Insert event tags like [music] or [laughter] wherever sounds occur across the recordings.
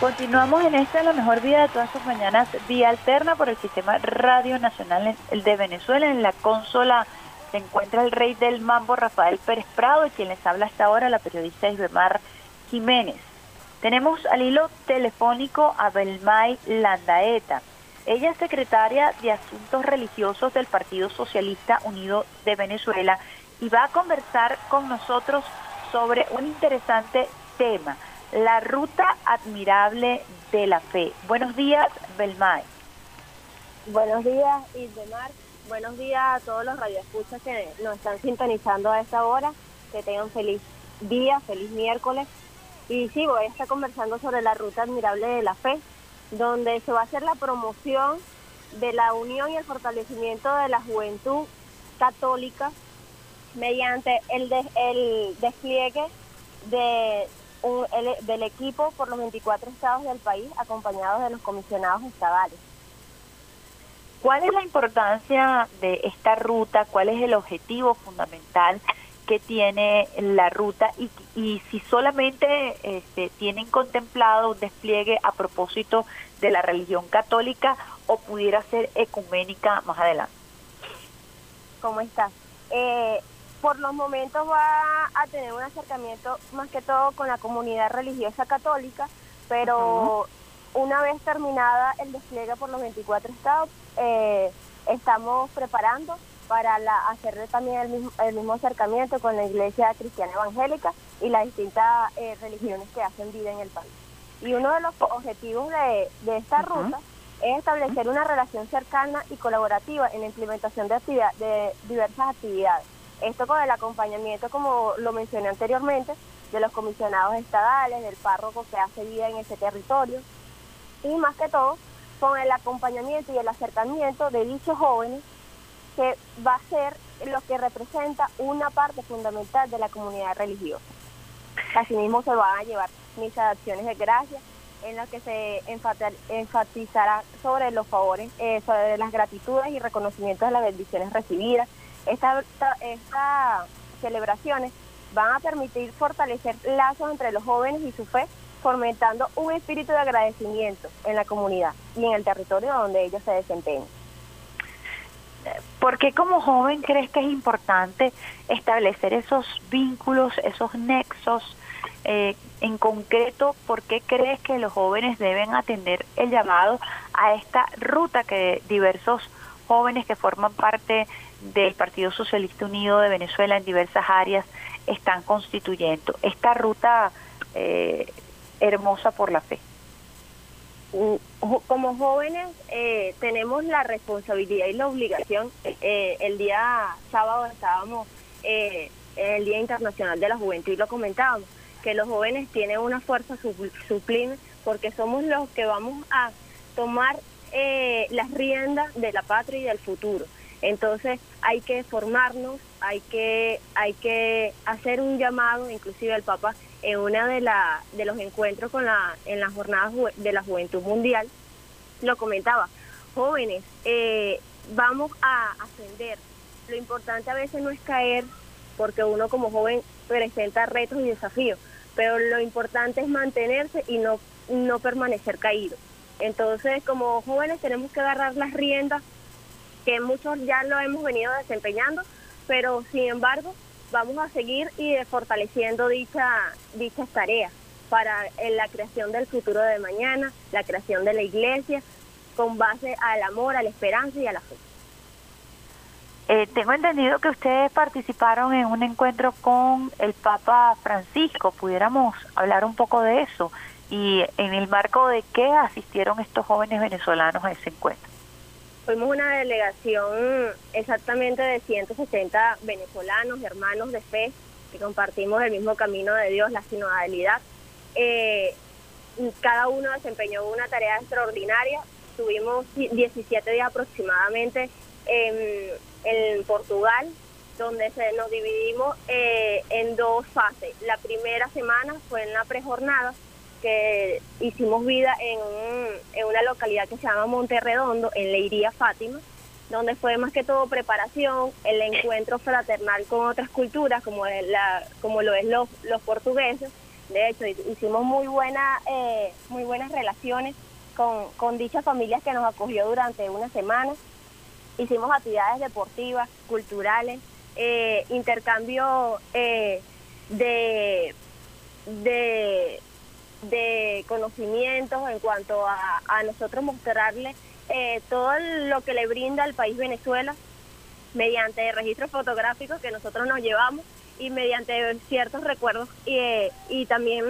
Continuamos en esta La Mejor Vida de todas sus mañanas, vía alterna por el Sistema Radio Nacional de Venezuela. En la consola se encuentra el rey del mambo, Rafael Pérez Prado, y quien les habla hasta ahora, la periodista Isbemar Jiménez. Tenemos al hilo telefónico a Belmay Landaeta. Ella es secretaria de Asuntos Religiosos del Partido Socialista Unido de Venezuela y va a conversar con nosotros sobre un interesante tema la ruta admirable de la fe. Buenos días, Belmay. Buenos días, Isdemar. Buenos días a todos los radioescuchas que nos están sintonizando a esta hora. Que tengan feliz día, feliz miércoles. Y sí, voy a estar conversando sobre la ruta admirable de la fe, donde se va a hacer la promoción de la unión y el fortalecimiento de la juventud católica mediante el, el despliegue de del equipo por los 24 estados del país, acompañados de los comisionados estadales. ¿Cuál es la importancia de esta ruta? ¿Cuál es el objetivo fundamental que tiene la ruta? Y, y si solamente este, tienen contemplado un despliegue a propósito de la religión católica o pudiera ser ecuménica más adelante. ¿Cómo estás? Eh, por los momentos va a tener un acercamiento más que todo con la comunidad religiosa católica, pero una vez terminada el despliegue por los 24 estados, eh, estamos preparando para la, hacer también el mismo, el mismo acercamiento con la iglesia cristiana evangélica y las distintas eh, religiones que hacen vida en el país. Y uno de los objetivos de, de esta ruta es establecer una relación cercana y colaborativa en la implementación de, actividad, de diversas actividades esto con el acompañamiento, como lo mencioné anteriormente, de los comisionados estadales, del párroco que hace vida en ese territorio y más que todo con el acompañamiento y el acercamiento de dichos jóvenes que va a ser lo que representa una parte fundamental de la comunidad religiosa. Asimismo se van a llevar misas de acciones de gracia en las que se enfatizará sobre los favores, eh, sobre las gratitudes y reconocimientos de las bendiciones recibidas, estas esta celebraciones van a permitir fortalecer lazos entre los jóvenes y su fe, fomentando un espíritu de agradecimiento en la comunidad y en el territorio donde ellos se desempeñan. ¿Por qué como joven crees que es importante establecer esos vínculos, esos nexos? Eh, en concreto, ¿por qué crees que los jóvenes deben atender el llamado a esta ruta que diversos jóvenes que forman parte del Partido Socialista Unido de Venezuela en diversas áreas están constituyendo esta ruta eh, hermosa por la fe. Como jóvenes eh, tenemos la responsabilidad y la obligación. Eh, el día sábado estábamos en el Día Internacional de la Juventud y lo comentábamos, que los jóvenes tienen una fuerza sublime porque somos los que vamos a tomar las riendas de la patria y del futuro. Entonces hay que formarnos, hay que, hay que hacer un llamado, inclusive el Papa en una de, la, de los encuentros con la, en las jornadas de la Juventud Mundial, lo comentaba, jóvenes, eh, vamos a ascender. Lo importante a veces no es caer, porque uno como joven presenta retos y desafíos, pero lo importante es mantenerse y no, no permanecer caído. Entonces, como jóvenes tenemos que agarrar las riendas que muchos ya lo hemos venido desempeñando, pero sin embargo vamos a seguir y fortaleciendo dicha, dichas tareas para la creación del futuro de mañana, la creación de la iglesia, con base al amor, a la esperanza y a la fe. Eh, tengo entendido que ustedes participaron en un encuentro con el Papa Francisco. ¿Pudiéramos hablar un poco de eso? Y en el marco de qué asistieron estos jóvenes venezolanos a ese encuentro. Fuimos una delegación exactamente de 160 venezolanos, hermanos de fe, que compartimos el mismo camino de Dios, la sinodalidad. Eh, cada uno desempeñó una tarea extraordinaria. Tuvimos 17 días aproximadamente en, Portugal, donde se nos dividimos eh, en dos fases. La primera semana fue en la prejornada, que hicimos vida en, en una localidad que se llama Monterredondo, en Leiría Fátima, donde fue más que todo preparación, el encuentro fraternal con otras culturas, como, la, como lo es los, los portugueses, De hecho, hicimos muy, buena, eh, muy buenas relaciones con, con dichas familias que nos acogió durante una semana. Hicimos actividades deportivas, culturales, eh, intercambio eh, de, de, de, conocimientos en cuanto a, a nosotros mostrarle eh, todo lo que le brinda al país Venezuela mediante registros fotográficos que nosotros nos llevamos y mediante ciertos recuerdos y, y también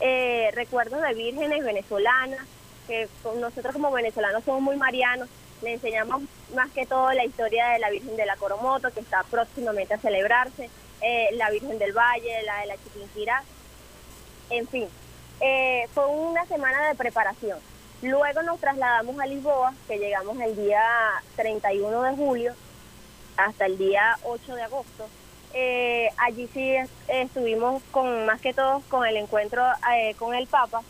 eh, recuerdos de vírgenes venezolanas, que nosotros como venezolanos somos muy marianos, le enseñamos más que todo la historia de la Virgen de la Coromoto, que está próximamente a celebrarse, eh, la Virgen del Valle, la de la Chiquinquirá, en fin. Eh, fue una semana de preparación. Luego nos trasladamos a Lisboa, que llegamos el día 31 de julio hasta el día 8 de agosto. Eh, allí sí estuvimos con más que todo con el encuentro eh, con el Papa.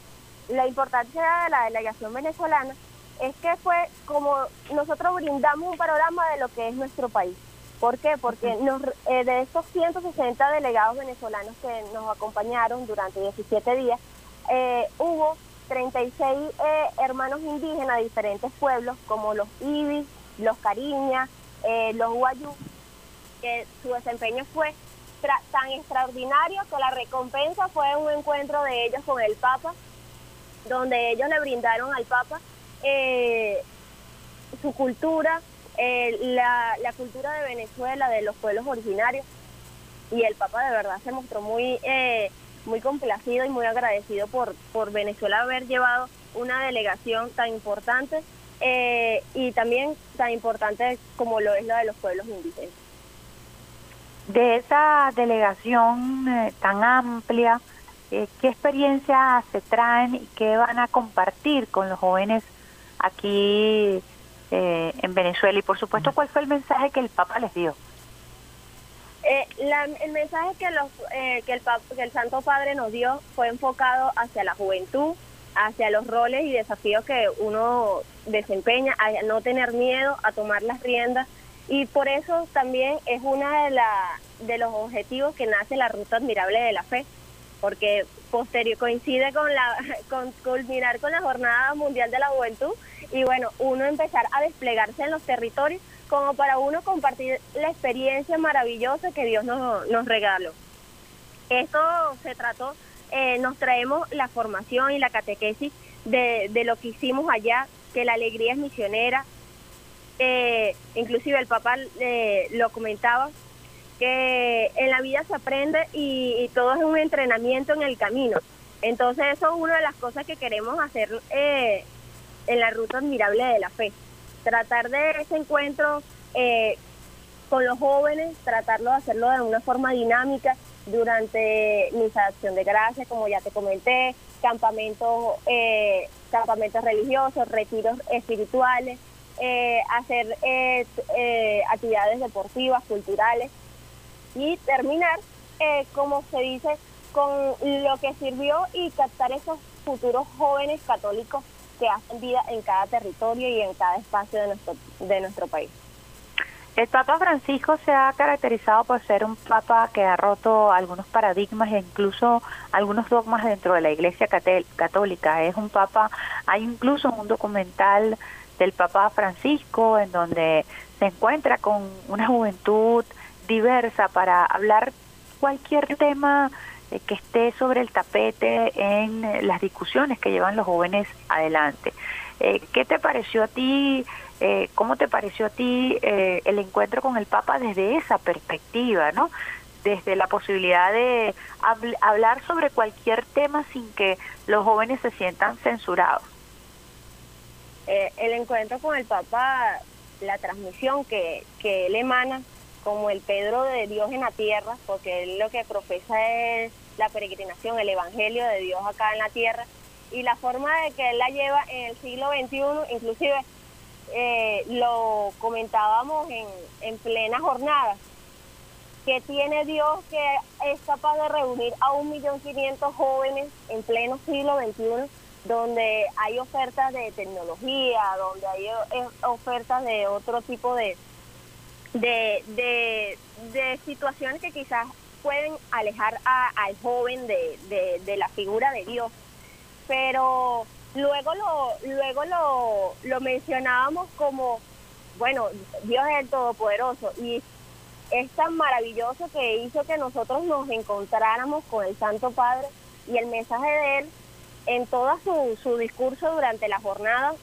La importancia de la delegación venezolana es que fue como nosotros brindamos un panorama de lo que es nuestro país. ¿Por qué? Porque nos, eh, de estos 160 delegados venezolanos que nos acompañaron durante 17 días, eh, hubo 36 eh, hermanos indígenas de diferentes pueblos, como los Ibis, los Cariñas, los Guayú, que su desempeño fue tan extraordinario que la recompensa fue un encuentro de ellos con el Papa, donde ellos le brindaron al Papa eh, su cultura, eh, la, cultura de Venezuela, de los pueblos originarios. Y el Papa de verdad se mostró muy, eh, muy complacido y muy agradecido por, por Venezuela haber llevado una delegación tan importante eh, y también tan importante como lo es la de los pueblos indígenas. De esa delegación eh, tan amplia, eh, ¿qué experiencias se traen y qué van a compartir con los jóvenes aquí en Venezuela y por supuesto cuál fue el mensaje que el Papa les dio. Eh, el mensaje que, los, eh, que, el que el Santo Padre nos dio fue enfocado hacia la juventud, hacia los roles y desafíos que uno desempeña, a no tener miedo a tomar las riendas. Y por eso también es uno de, la, de los objetivos que nace la Ruta Admirable de la Fe, porque posterior coincide con la [laughs] con culminar con la Jornada Mundial de la Juventud y bueno, uno empezar a desplegarse en los territorios como para uno compartir la experiencia maravillosa que Dios nos, nos regaló. Esto se trató, eh, nos traemos la formación y la catequesis de, de lo que hicimos allá, que la alegría es misionera, eh, inclusive el papá eh, lo comentaba, que en la vida se aprende y, todo es un entrenamiento en el camino. Entonces eso es una de las cosas que queremos hacer eh, en la ruta admirable de la fe. Tratar de ese encuentro eh, con los jóvenes, tratarlo de hacerlo de una forma dinámica durante misa de acción de gracias, como ya te comenté, campamentos, eh, campamentos religiosos, retiros espirituales, hacer actividades deportivas, culturales y terminar, eh, como se dice, con lo que sirvió y captar esos futuros jóvenes católicos que hacen vida en cada territorio y en cada espacio de nuestro, de nuestro país. El Papa Francisco se ha caracterizado por ser un papa que ha roto algunos paradigmas e incluso algunos dogmas dentro de la Iglesia Católica. Es un papa, hay incluso un documental del Papa Francisco en donde se encuentra con una juventud diversa para hablar cualquier tema eh, que esté sobre el tapete en eh, las discusiones que llevan los jóvenes adelante. Eh, ¿Qué te pareció a ti? ¿Cómo te pareció a ti el encuentro con el Papa desde esa perspectiva, no? Desde la posibilidad de hablar sobre cualquier tema sin que los jóvenes se sientan censurados. el encuentro con el Papa, la transmisión que, que él emana, como el Pedro de Dios en la tierra, porque él lo que profesa es la peregrinación, el Evangelio de Dios acá en la tierra, y la forma de que él la lleva en el siglo XXI, inclusive eh, lo comentábamos en, en plena jornada, que tiene Dios que es capaz de reunir a un millón quinientos jóvenes en pleno siglo XXI, donde hay ofertas de tecnología, donde hay eh, ofertas de otro tipo de, de, de, de situaciones que quizás pueden alejar al joven de, de, la figura de Dios. Pero luego lo, luego lo, lo mencionábamos como, bueno, Dios es el Todopoderoso y es tan maravilloso que hizo que nosotros nos encontráramos con el Santo Padre y el mensaje de él en todo su, su discurso durante la jornada,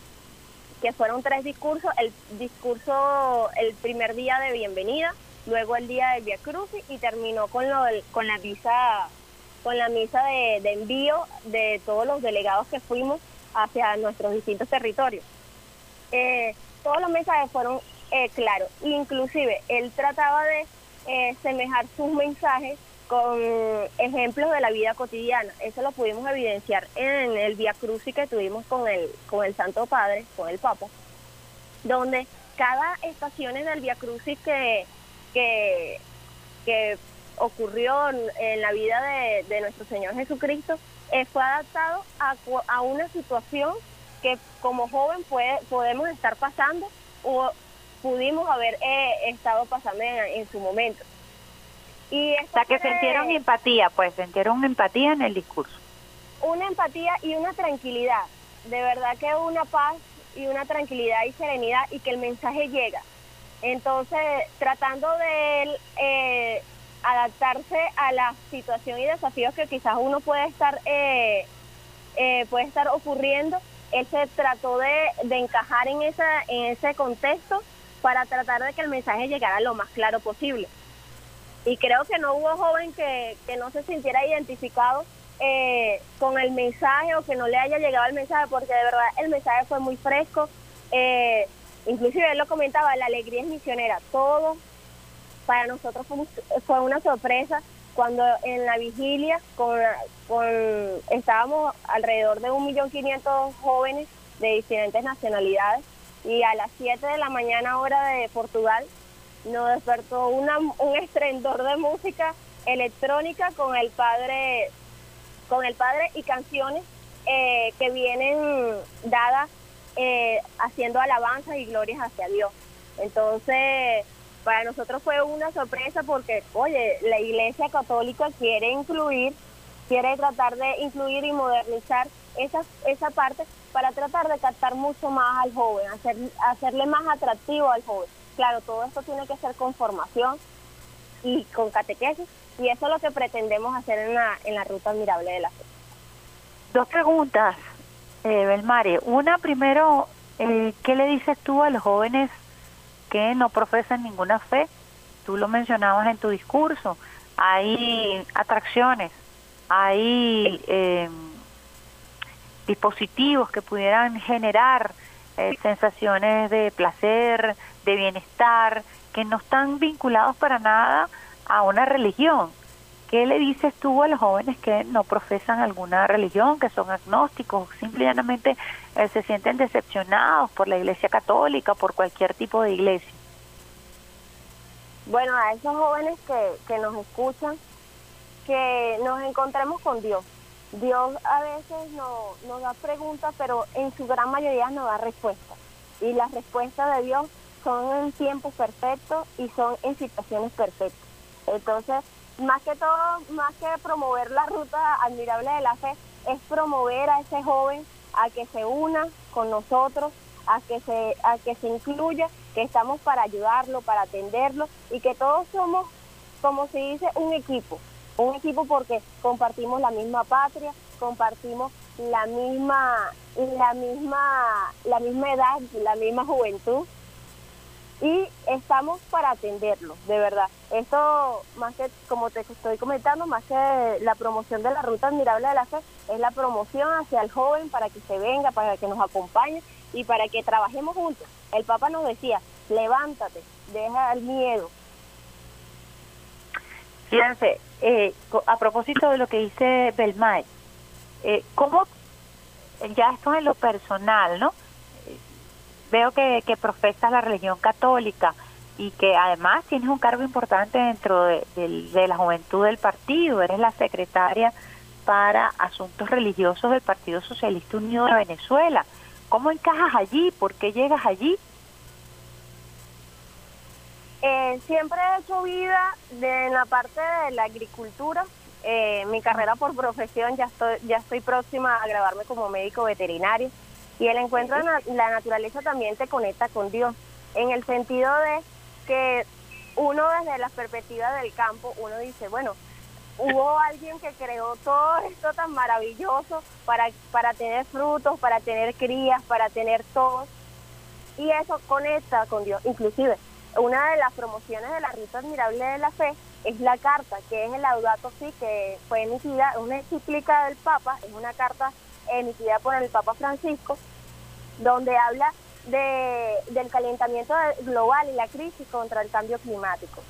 que fueron tres discursos, el discurso el primer día de bienvenida, luego el día del Via Crucis y terminó con, lo con la misa con la misa de, envío de todos los delegados que fuimos hacia nuestros distintos territorios. Eh, todos los mensajes fueron eh, claros, inclusive él trataba de eh, semejar sus mensajes con ejemplos de la vida cotidiana. Eso lo pudimos evidenciar en el Via Crucis que tuvimos con el, con el Santo Padre, con el Papa, donde cada estación del Via Crucis que, que, que ocurrió en la vida de, nuestro Señor Jesucristo eh, fue adaptado a, a una situación que como joven puede, podemos estar pasando o pudimos haber eh, estado pasando en su momento. Y o sea, que sintieron empatía, pues sintieron empatía en el discurso. Una empatía y una tranquilidad. De verdad que una paz y una tranquilidad y serenidad y que el mensaje llega. Entonces, tratando de eh, adaptarse a la situación y desafíos que quizás uno puede estar eh, eh, puede estar ocurriendo, él se trató de, de encajar en esa en ese contexto para tratar de que el mensaje llegara lo más claro posible y creo que no hubo joven que, que no se sintiera identificado eh, con el mensaje o que no le haya llegado el mensaje, porque de verdad el mensaje fue muy fresco. Eh, inclusive él lo comentaba, la alegría es misionera. Todo para nosotros fue, una sorpresa cuando en la vigilia con, con estábamos alrededor de un millón quinientos jóvenes de diferentes nacionalidades y a las 7 de la mañana hora de Portugal nos despertó un estrendor de música electrónica con el padre con el padre y canciones eh, que vienen dadas eh, haciendo alabanzas y glorias hacia Dios. Entonces para nosotros fue una sorpresa porque oye la iglesia católica quiere incluir quiere tratar de incluir y modernizar esa esa parte para tratar de captar mucho más al joven hacer, hacerle más atractivo al joven Claro, todo esto tiene que ser con formación y con catequesis, y eso es lo que pretendemos hacer en la, en la ruta admirable de la fe. Dos preguntas, eh, Belmare. Una, primero, eh, ¿qué le dices tú a los jóvenes que no profesan ninguna fe? Tú lo mencionabas en tu discurso. Hay atracciones, hay eh, dispositivos que pudieran generar eh, sensaciones de placer, de bienestar, que no están vinculados para nada a una religión. ¿Qué le dices tú a los jóvenes que no profesan alguna religión, que son agnósticos, simplemente eh, se sienten decepcionados por la Iglesia Católica, por cualquier tipo de iglesia? Bueno, a esos jóvenes que, que nos escuchan, que nos encontremos con Dios. Dios a veces no, nos da preguntas, pero en su gran mayoría nos da respuestas. Y las respuestas de Dios son en tiempos perfectos y son en situaciones perfectas. Entonces, más que todo, más que promover la ruta admirable de la fe, es promover a ese joven a que se una con nosotros, a que se, a que se incluya, que estamos para ayudarlo, para atenderlo y que todos somos, como se dice, un equipo. Un equipo porque compartimos la misma patria, compartimos la misma, la misma, la misma edad, la misma juventud y estamos para atenderlo, de verdad. Esto, más que, como te estoy comentando, más que la promoción de la Ruta Admirable de la Fe, es la promoción hacia el joven para que se venga, para que nos acompañe y para que trabajemos juntos. El Papa nos decía, levántate, deja el miedo. Fíjense, eh, a propósito de lo que dice Belmay, eh, ¿cómo, ya esto en lo personal, ¿no? Veo que, que profesas la religión católica y que además tienes un cargo importante dentro de, la juventud del partido, eres la secretaria para asuntos religiosos del Partido Socialista Unido de Venezuela. ¿Cómo encajas allí? ¿Por qué llegas allí? Eh, siempre he hecho vida de, en la parte de la agricultura. Eh, mi carrera por profesión ya estoy, ya estoy próxima a grabarme como médico veterinario. Y el encuentro en la naturaleza también te conecta con Dios, en el sentido de que uno desde la perspectiva del campo, uno dice, bueno, hubo [laughs] alguien que creó todo esto tan maravilloso para, para tener frutos, para tener crías, para tener todo. Y eso conecta con Dios. Inclusive, una de las promociones de la Ruta Admirable de la Fe es la carta, que es el Laudato Si, que fue emitida, una encíclica del Papa, es una carta emitida por el Papa Francisco, donde habla de, del calentamiento global y la crisis contra el cambio climático.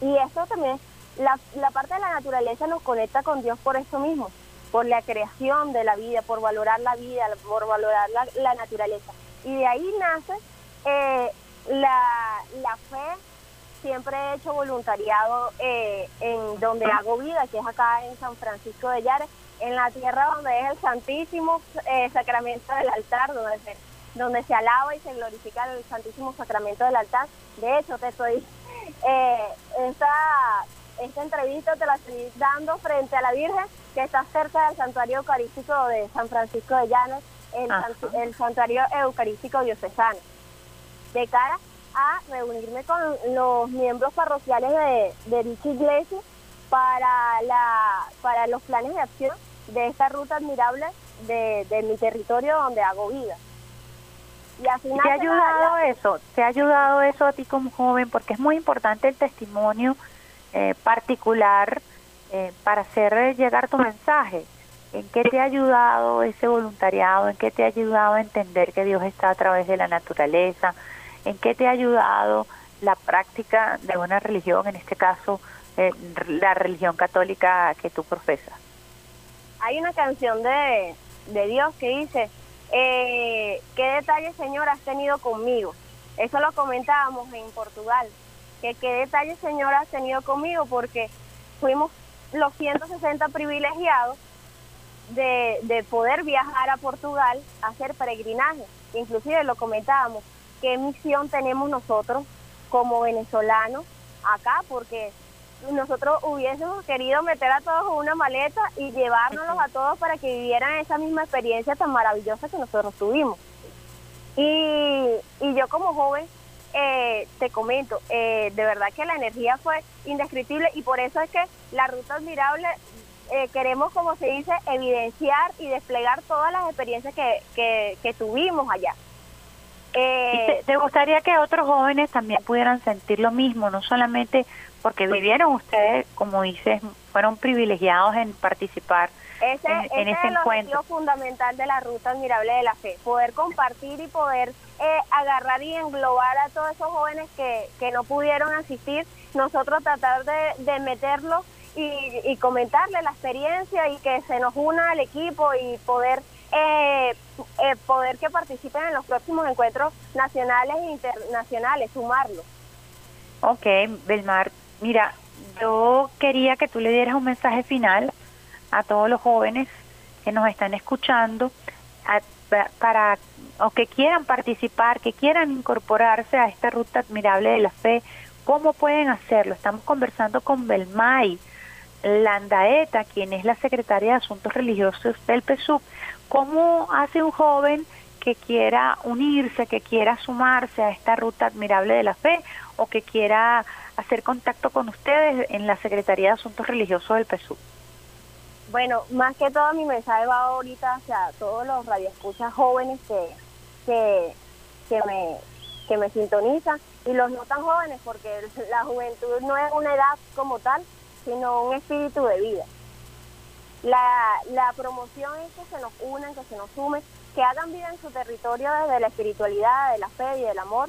Y eso también, la, la parte de la naturaleza nos conecta con Dios por eso mismo, por la creación de la vida, por valorar la vida, por valorar la, naturaleza. Y de ahí nace eh, la, la fe. Siempre he hecho voluntariado eh, en donde hago vida, que es acá en San Francisco de Llares, en la tierra donde es el Santísimo eh, Sacramento del altar, donde se donde se alaba y se glorifica el Santísimo Sacramento del altar. De hecho, te estoy, [laughs] eh, esta, esta entrevista te la estoy dando frente a la Virgen, que está cerca del Santuario Eucarístico de San Francisco de Llanes, el, el Santuario Eucarístico Diocesano, de cara a reunirme con los miembros parroquiales de, de dicha iglesia para, la, para los planes de acción de esta ruta admirable de, de mi territorio donde hago vida. ¿Te ha ayudado eso? ¿Te ha ayudado eso a ti como joven? Porque es muy importante el testimonio eh, particular eh, para hacer llegar tu mensaje. ¿En qué te ha ayudado ese voluntariado? ¿En qué te ha ayudado a entender que Dios está a través de la naturaleza? ¿En qué te ha ayudado la práctica de una religión, en este caso eh, la religión católica que tú profesas? Hay una canción de, de Dios que dice, eh, ¿Qué detalles, Señor, has tenido conmigo? Eso lo comentábamos en Portugal. Que qué detalles, Señor, has tenido conmigo porque fuimos los 160 privilegiados de, de poder viajar a Portugal a hacer peregrinaje. Inclusive lo comentábamos, qué misión tenemos nosotros como venezolanos acá, porque nosotros hubiésemos querido meter a todos en una maleta y llevárnoslos a todos para que vivieran esa misma experiencia tan maravillosa que nosotros tuvimos. Y, y yo como joven, eh, te comento, eh, de verdad que la energía fue indescriptible y por eso es que la Ruta Admirable eh, queremos, como se dice, evidenciar y desplegar todas las experiencias que, que, que tuvimos allá. Te, te, gustaría que otros jóvenes también pudieran sentir lo mismo, no solamente porque vivieron ustedes, como dices, fueron privilegiados en participar ese, en, ese es el encuentro. fundamental de la Ruta Admirable de la Fe, poder compartir y poder eh, agarrar y englobar a todos esos jóvenes que, que no pudieron asistir, nosotros tratar de, de meterlos y, y comentarles la experiencia y que se nos una al equipo y poder eh, eh, poder que participen en los próximos encuentros nacionales e internacionales, sumarlos. Ok, Belmar, Mira, yo quería que tú le dieras un mensaje final a todos los jóvenes que nos están escuchando para o que quieran participar, que quieran incorporarse a esta ruta admirable de la fe, ¿cómo pueden hacerlo? Estamos conversando con Belmay Landaeta, quien es la secretaria de Asuntos Religiosos del PSUV. ¿Cómo hace un joven que quiera unirse, que quiera sumarse a esta ruta admirable de la fe o que quiera hacer contacto con ustedes en la Secretaría de Asuntos Religiosos del PSU? Bueno, más que todo mi mensaje va ahorita hacia todos los radioescuchas jóvenes que, que, que, me, que me sintonizan y los no tan jóvenes porque [laughs] la juventud no es una edad como tal, sino un espíritu de vida. La, la promoción es que se nos unan, que se nos sumen, que hagan vida en su territorio desde la espiritualidad, de la fe y del amor,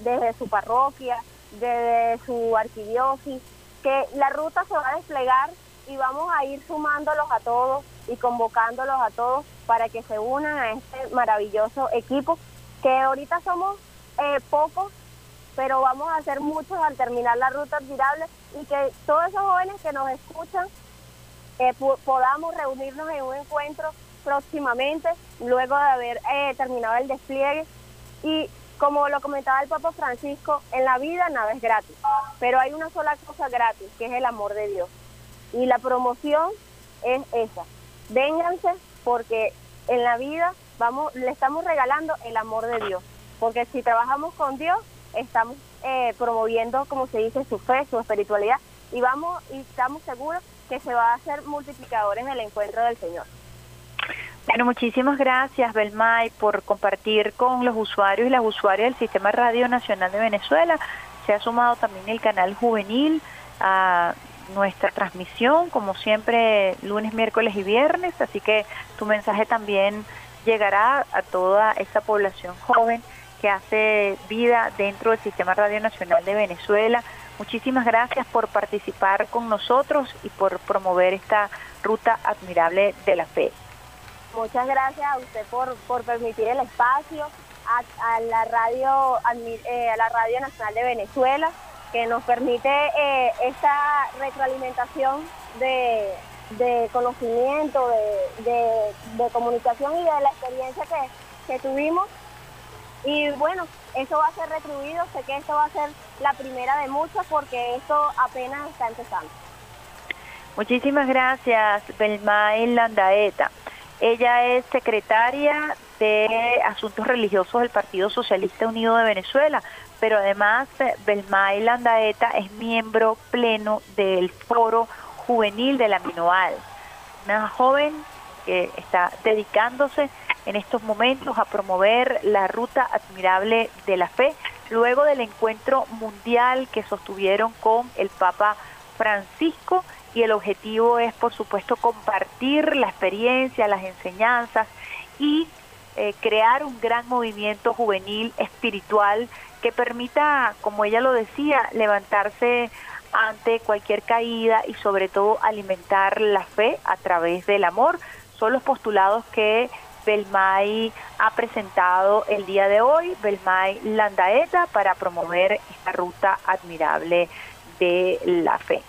desde su parroquia, de su arquidiócesis, que la ruta se va a desplegar y vamos a ir sumándolos a todos y convocándolos a todos para que se unan a este maravilloso equipo, que ahorita somos eh, pocos, pero vamos a hacer muchos al terminar la ruta admirable y que todos esos jóvenes que nos escuchan eh, podamos reunirnos en un encuentro próximamente, luego de haber eh, terminado el despliegue. Y como lo comentaba el Papa Francisco, en la vida nada es gratis, pero hay una sola cosa gratis, que es el amor de Dios. Y la promoción es esa. Vénganse porque en la vida vamos le estamos regalando el amor de Dios, porque si trabajamos con Dios, estamos eh, promoviendo, como se dice, su fe, su espiritualidad y vamos y estamos seguros que se va a hacer multiplicadores en el encuentro del Señor. Bueno, muchísimas gracias, Belmay, por compartir con los usuarios y las usuarias del Sistema Radio Nacional de Venezuela. Se ha sumado también el canal juvenil a nuestra transmisión, como siempre, lunes, miércoles y viernes. Así que tu mensaje también llegará a toda esta población joven que hace vida dentro del Sistema Radio Nacional de Venezuela. Muchísimas gracias por participar con nosotros y por promover esta ruta admirable de la fe. Muchas gracias a usted por, por permitir el espacio, a, la radio eh, a la radio nacional de Venezuela que nos permite eh, esta retroalimentación de, de conocimiento, de, de, comunicación y de la experiencia que, que tuvimos. Y bueno, eso va a ser retribuido, sé que esto va a ser la primera de muchas porque esto apenas está empezando. Muchísimas gracias, Belmay Landaeta. Ella es secretaria de Asuntos Religiosos del Partido Socialista Unido de Venezuela, pero además eh, Belmay Landaeta es miembro pleno del Foro Juvenil de la Minoal, una joven que está dedicándose en estos momentos a promover la ruta admirable de la fe, luego del encuentro mundial que sostuvieron con el Papa Francisco y el objetivo es, por supuesto, compartir la experiencia, las enseñanzas y eh, crear un gran movimiento juvenil espiritual que permita, como ella lo decía, levantarse ante cualquier caída y sobre todo alimentar la fe a través del amor. Son los postulados que Belmay ha presentado el día de hoy, Belmay Landaeta, para promover esta ruta admirable de la fe.